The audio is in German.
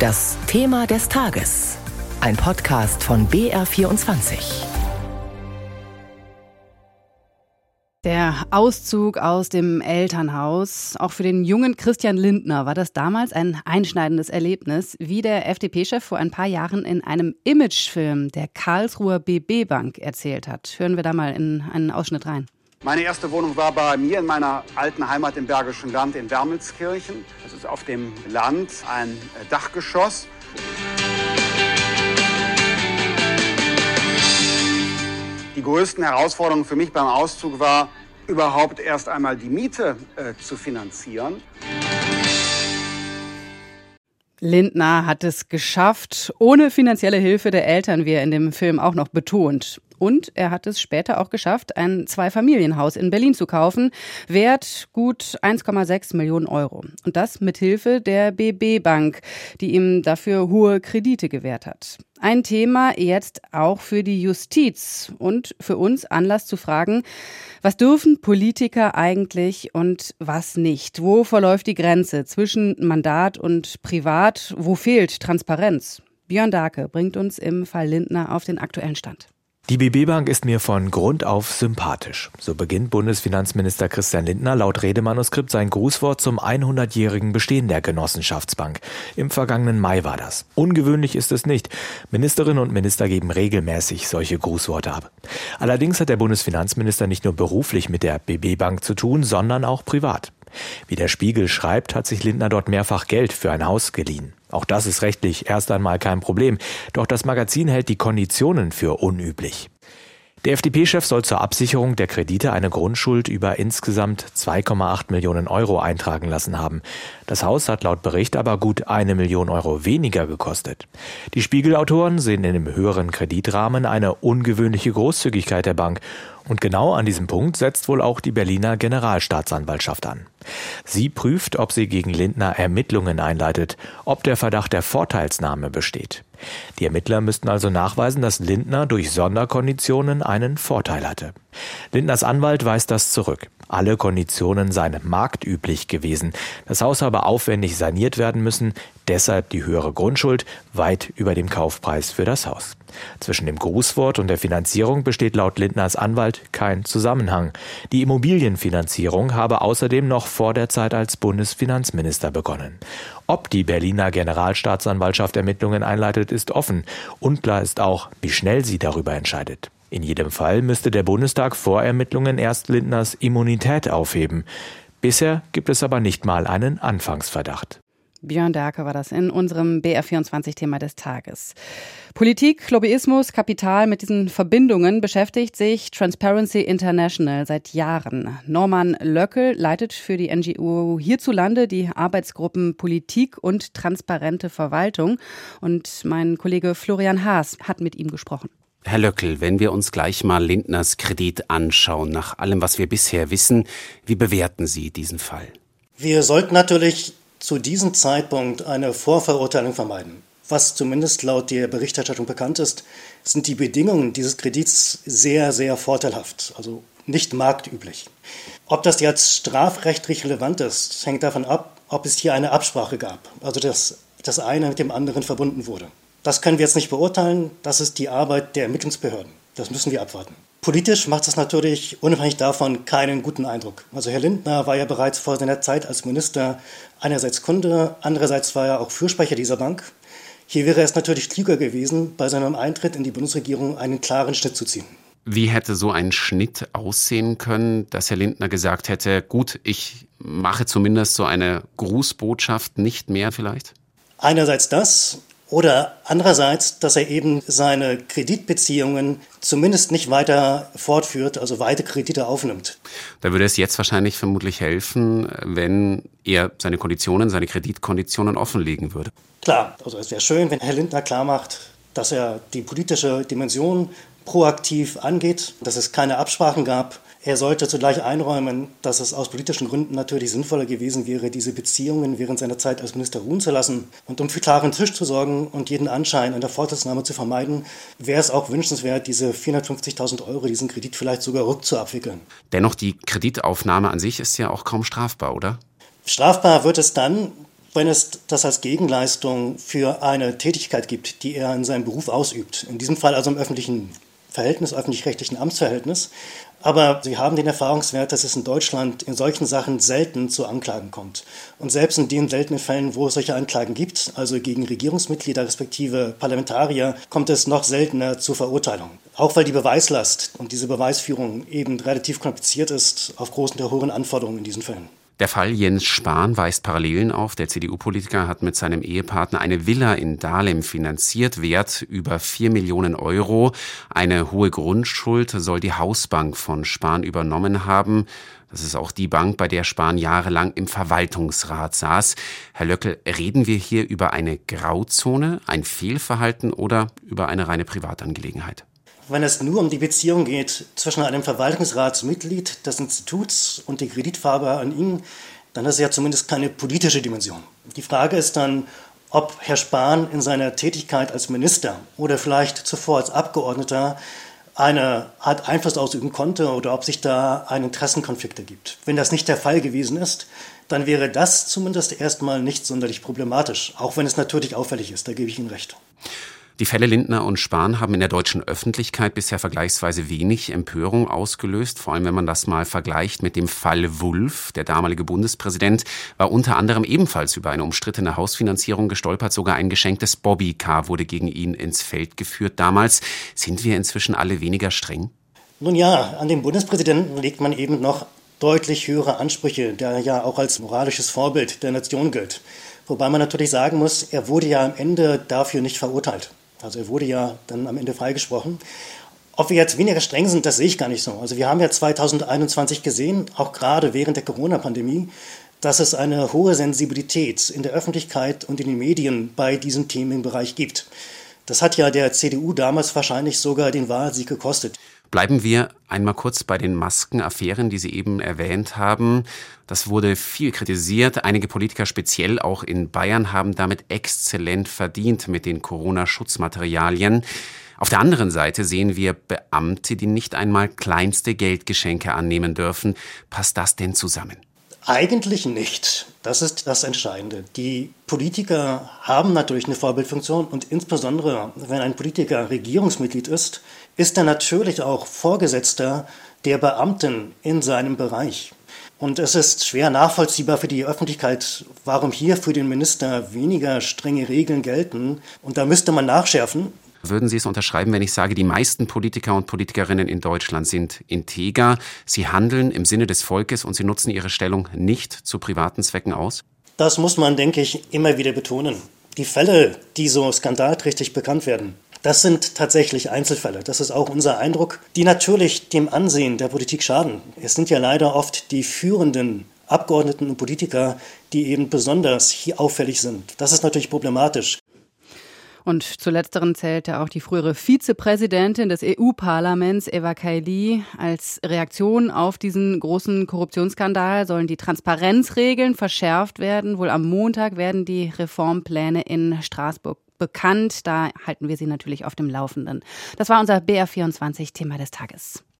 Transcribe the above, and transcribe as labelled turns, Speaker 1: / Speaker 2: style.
Speaker 1: Das Thema des Tages. Ein Podcast von BR24.
Speaker 2: Der Auszug aus dem Elternhaus. Auch für den jungen Christian Lindner war das damals ein einschneidendes Erlebnis, wie der FDP-Chef vor ein paar Jahren in einem Imagefilm der Karlsruher BB Bank erzählt hat. Hören wir da mal in einen Ausschnitt rein.
Speaker 3: Meine erste Wohnung war bei mir in meiner alten Heimat im Bergischen Land in Wermelskirchen. Das ist auf dem Land ein Dachgeschoss. Die größten Herausforderungen für mich beim Auszug war, überhaupt erst einmal die Miete äh, zu finanzieren.
Speaker 2: Lindner hat es geschafft, ohne finanzielle Hilfe der Eltern, wie er in dem Film auch noch betont. Und er hat es später auch geschafft, ein Zweifamilienhaus in Berlin zu kaufen, wert gut 1,6 Millionen Euro. Und das mit Hilfe der BB Bank, die ihm dafür hohe Kredite gewährt hat. Ein Thema jetzt auch für die Justiz und für uns Anlass zu fragen, was dürfen Politiker eigentlich und was nicht? Wo verläuft die Grenze zwischen Mandat und Privat? Wo fehlt Transparenz? Björn Darke bringt uns im Fall Lindner auf den aktuellen Stand.
Speaker 4: Die BB Bank ist mir von Grund auf sympathisch. So beginnt Bundesfinanzminister Christian Lindner laut Redemanuskript sein Grußwort zum 100-jährigen Bestehen der Genossenschaftsbank. Im vergangenen Mai war das. Ungewöhnlich ist es nicht. Ministerinnen und Minister geben regelmäßig solche Grußworte ab. Allerdings hat der Bundesfinanzminister nicht nur beruflich mit der BB Bank zu tun, sondern auch privat. Wie der Spiegel schreibt, hat sich Lindner dort mehrfach Geld für ein Haus geliehen. Auch das ist rechtlich erst einmal kein Problem, doch das Magazin hält die Konditionen für unüblich. Der FDP-Chef soll zur Absicherung der Kredite eine Grundschuld über insgesamt 2,8 Millionen Euro eintragen lassen haben. Das Haus hat laut Bericht aber gut eine Million Euro weniger gekostet. Die Spiegelautoren sehen in dem höheren Kreditrahmen eine ungewöhnliche Großzügigkeit der Bank und genau an diesem Punkt setzt wohl auch die Berliner Generalstaatsanwaltschaft an. Sie prüft, ob sie gegen Lindner Ermittlungen einleitet, ob der Verdacht der Vorteilsnahme besteht. Die Ermittler müssten also nachweisen, dass Lindner durch Sonderkonditionen einen Vorteil hatte. Lindners Anwalt weist das zurück. Alle Konditionen seien marktüblich gewesen. Das Haus habe aufwendig saniert werden müssen, deshalb die höhere Grundschuld weit über dem Kaufpreis für das Haus. Zwischen dem Grußwort und der Finanzierung besteht laut Lindners Anwalt kein Zusammenhang. Die Immobilienfinanzierung habe außerdem noch vor der Zeit als Bundesfinanzminister begonnen. Ob die Berliner Generalstaatsanwaltschaft Ermittlungen einleitet, ist offen. Unklar ist auch, wie schnell sie darüber entscheidet. In jedem Fall müsste der Bundestag vor Ermittlungen erst Lindners Immunität aufheben. Bisher gibt es aber nicht mal einen Anfangsverdacht.
Speaker 2: Björn Darke war das in unserem BR24-Thema des Tages. Politik, Lobbyismus, Kapital mit diesen Verbindungen beschäftigt sich Transparency International seit Jahren. Norman Löckel leitet für die NGO hierzulande die Arbeitsgruppen Politik und transparente Verwaltung. Und mein Kollege Florian Haas hat mit ihm gesprochen.
Speaker 5: Herr Löckel, wenn wir uns gleich mal Lindners Kredit anschauen, nach allem, was wir bisher wissen, wie bewerten Sie diesen Fall?
Speaker 6: Wir sollten natürlich zu diesem Zeitpunkt eine Vorverurteilung vermeiden. Was zumindest laut der Berichterstattung bekannt ist, sind die Bedingungen dieses Kredits sehr, sehr vorteilhaft, also nicht marktüblich. Ob das jetzt strafrechtlich relevant ist, hängt davon ab, ob es hier eine Absprache gab, also dass das eine mit dem anderen verbunden wurde. Das können wir jetzt nicht beurteilen, das ist die Arbeit der Ermittlungsbehörden. Das müssen wir abwarten. Politisch macht es natürlich unabhängig davon keinen guten Eindruck. Also Herr Lindner war ja bereits vor seiner Zeit als Minister einerseits Kunde, andererseits war er auch Fürsprecher dieser Bank. Hier wäre es natürlich klüger gewesen, bei seinem Eintritt in die Bundesregierung einen klaren Schnitt zu ziehen.
Speaker 5: Wie hätte so ein Schnitt aussehen können, dass Herr Lindner gesagt hätte, gut, ich mache zumindest so eine Grußbotschaft nicht mehr vielleicht?
Speaker 6: Einerseits das, oder andererseits, dass er eben seine Kreditbeziehungen zumindest nicht weiter fortführt, also weite Kredite aufnimmt.
Speaker 5: Da würde es jetzt wahrscheinlich vermutlich helfen, wenn er seine Konditionen, seine Kreditkonditionen offenlegen würde.
Speaker 6: Klar, also es wäre schön, wenn Herr Lindner klar macht, dass er die politische Dimension proaktiv angeht, dass es keine Absprachen gab, er sollte zugleich einräumen, dass es aus politischen Gründen natürlich sinnvoller gewesen wäre, diese Beziehungen während seiner Zeit als Minister ruhen zu lassen. Und um für klaren Tisch zu sorgen und jeden Anschein einer Vorteilsnahme zu vermeiden, wäre es auch wünschenswert, diese 450.000 Euro, diesen Kredit vielleicht sogar rückzuabwickeln.
Speaker 5: Dennoch, die Kreditaufnahme an sich ist ja auch kaum strafbar, oder?
Speaker 6: Strafbar wird es dann, wenn es das als Gegenleistung für eine Tätigkeit gibt, die er in seinem Beruf ausübt. In diesem Fall also im öffentlichen Verhältnis, öffentlich-rechtlichen Amtsverhältnis. Aber Sie haben den Erfahrungswert, dass es in Deutschland in solchen Sachen selten zu Anklagen kommt. Und selbst in den seltenen Fällen, wo es solche Anklagen gibt, also gegen Regierungsmitglieder respektive Parlamentarier, kommt es noch seltener zu Verurteilungen. Auch weil die Beweislast und diese Beweisführung eben relativ kompliziert ist, aufgrund der hohen Anforderungen in diesen Fällen.
Speaker 5: Der Fall Jens Spahn weist Parallelen auf. Der CDU-Politiker hat mit seinem Ehepartner eine Villa in Dahlem finanziert, wert über vier Millionen Euro. Eine hohe Grundschuld soll die Hausbank von Spahn übernommen haben. Das ist auch die Bank, bei der Spahn jahrelang im Verwaltungsrat saß. Herr Löckel, reden wir hier über eine Grauzone, ein Fehlverhalten oder über eine reine Privatangelegenheit?
Speaker 6: Wenn es nur um die Beziehung geht zwischen einem Verwaltungsratsmitglied des Instituts und der Kreditfarbe an ihn, dann ist ja zumindest keine politische Dimension. Die Frage ist dann, ob Herr Spahn in seiner Tätigkeit als Minister oder vielleicht zuvor als Abgeordneter eine Art Einfluss ausüben konnte oder ob sich da ein Interessenkonflikt ergibt. Wenn das nicht der Fall gewesen ist, dann wäre das zumindest erstmal nicht sonderlich problematisch, auch wenn es natürlich auffällig ist, da gebe ich Ihnen recht.
Speaker 5: Die Fälle Lindner und Spahn haben in der deutschen Öffentlichkeit bisher vergleichsweise wenig Empörung ausgelöst, vor allem wenn man das mal vergleicht mit dem Fall Wulff. Der damalige Bundespräsident war unter anderem ebenfalls über eine umstrittene Hausfinanzierung gestolpert, sogar ein geschenktes Bobbycar wurde gegen ihn ins Feld geführt damals. Sind wir inzwischen alle weniger streng?
Speaker 6: Nun ja, an den Bundespräsidenten legt man eben noch deutlich höhere Ansprüche, der ja auch als moralisches Vorbild der Nation gilt. Wobei man natürlich sagen muss, er wurde ja am Ende dafür nicht verurteilt. Also er wurde ja dann am Ende freigesprochen. Ob wir jetzt weniger streng sind, das sehe ich gar nicht so. Also wir haben ja 2021 gesehen, auch gerade während der Corona-Pandemie, dass es eine hohe Sensibilität in der Öffentlichkeit und in den Medien bei diesem Themenbereich gibt. Das hat ja der CDU damals wahrscheinlich sogar den Wahlsieg gekostet.
Speaker 5: Bleiben wir einmal kurz bei den Maskenaffären, die Sie eben erwähnt haben. Das wurde viel kritisiert. Einige Politiker, speziell auch in Bayern, haben damit exzellent verdient mit den Corona-Schutzmaterialien. Auf der anderen Seite sehen wir Beamte, die nicht einmal kleinste Geldgeschenke annehmen dürfen. Passt das denn zusammen?
Speaker 6: Eigentlich nicht. Das ist das Entscheidende. Die Politiker haben natürlich eine Vorbildfunktion und insbesondere, wenn ein Politiker Regierungsmitglied ist, ist er natürlich auch Vorgesetzter der Beamten in seinem Bereich. Und es ist schwer nachvollziehbar für die Öffentlichkeit, warum hier für den Minister weniger strenge Regeln gelten. Und da müsste man nachschärfen.
Speaker 5: Würden Sie es unterschreiben, wenn ich sage, die meisten Politiker und Politikerinnen in Deutschland sind integer, sie handeln im Sinne des Volkes und sie nutzen ihre Stellung nicht zu privaten Zwecken aus?
Speaker 6: Das muss man, denke ich, immer wieder betonen. Die Fälle, die so skandalträchtig bekannt werden, das sind tatsächlich Einzelfälle. Das ist auch unser Eindruck, die natürlich dem Ansehen der Politik schaden. Es sind ja leider oft die führenden Abgeordneten und Politiker, die eben besonders hier auffällig sind. Das ist natürlich problematisch.
Speaker 2: Und zu letzteren zählte auch die frühere Vizepräsidentin des EU-Parlaments, Eva Kaili. Als Reaktion auf diesen großen Korruptionsskandal sollen die Transparenzregeln verschärft werden. Wohl am Montag werden die Reformpläne in Straßburg bekannt. Da halten wir Sie natürlich auf dem Laufenden. Das war unser BR24-Thema des Tages.